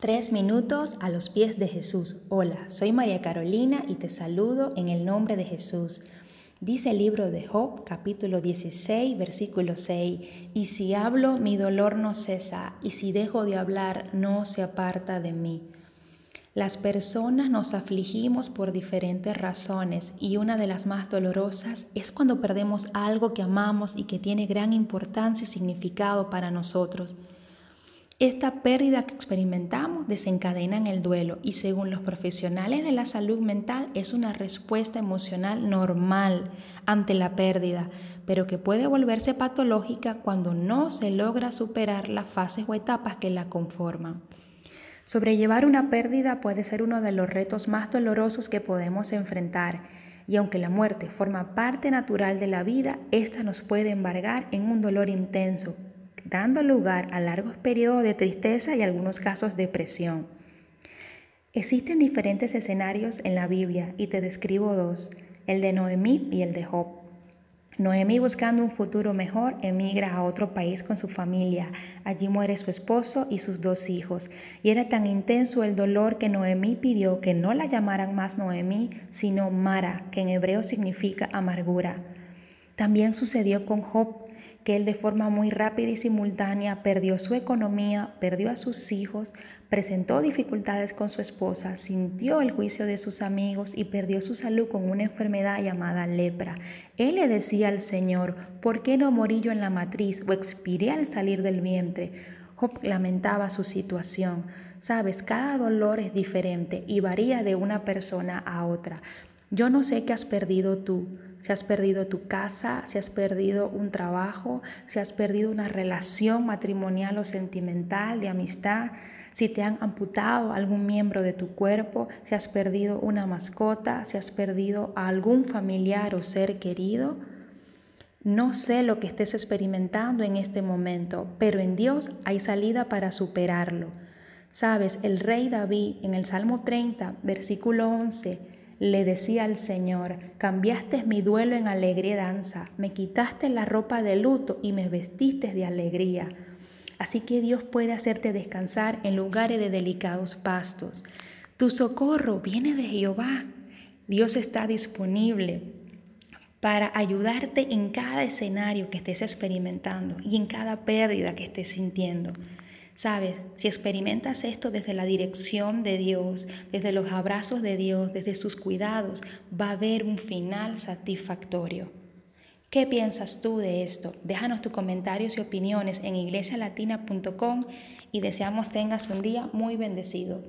Tres minutos a los pies de Jesús. Hola, soy María Carolina y te saludo en el nombre de Jesús. Dice el libro de Job, capítulo 16, versículo 6, y si hablo, mi dolor no cesa, y si dejo de hablar, no se aparta de mí. Las personas nos afligimos por diferentes razones y una de las más dolorosas es cuando perdemos algo que amamos y que tiene gran importancia y significado para nosotros. Esta pérdida que experimentamos desencadena en el duelo y según los profesionales de la salud mental es una respuesta emocional normal ante la pérdida, pero que puede volverse patológica cuando no se logra superar las fases o etapas que la conforman. Sobrellevar una pérdida puede ser uno de los retos más dolorosos que podemos enfrentar y aunque la muerte forma parte natural de la vida, esta nos puede embargar en un dolor intenso dando lugar a largos periodos de tristeza y algunos casos de depresión. Existen diferentes escenarios en la Biblia y te describo dos, el de Noemí y el de Job. Noemí buscando un futuro mejor emigra a otro país con su familia. Allí muere su esposo y sus dos hijos. Y era tan intenso el dolor que Noemí pidió que no la llamaran más Noemí, sino Mara, que en hebreo significa amargura. También sucedió con Job, que él de forma muy rápida y simultánea perdió su economía, perdió a sus hijos, presentó dificultades con su esposa, sintió el juicio de sus amigos y perdió su salud con una enfermedad llamada lepra. Él le decía al Señor, ¿por qué no morí yo en la matriz o expiré al salir del vientre? Job lamentaba su situación. Sabes, cada dolor es diferente y varía de una persona a otra. Yo no sé qué has perdido tú, si has perdido tu casa, si has perdido un trabajo, si has perdido una relación matrimonial o sentimental, de amistad, si te han amputado algún miembro de tu cuerpo, si has perdido una mascota, si has perdido a algún familiar o ser querido. No sé lo que estés experimentando en este momento, pero en Dios hay salida para superarlo. Sabes, el rey David en el Salmo 30, versículo 11, le decía al Señor, cambiaste mi duelo en alegría danza, me quitaste la ropa de luto y me vestiste de alegría. Así que Dios puede hacerte descansar en lugares de delicados pastos. Tu socorro viene de Jehová. Dios está disponible para ayudarte en cada escenario que estés experimentando y en cada pérdida que estés sintiendo. Sabes, si experimentas esto desde la dirección de Dios, desde los abrazos de Dios, desde sus cuidados, va a haber un final satisfactorio. ¿Qué piensas tú de esto? Déjanos tus comentarios y opiniones en iglesialatina.com y deseamos tengas un día muy bendecido.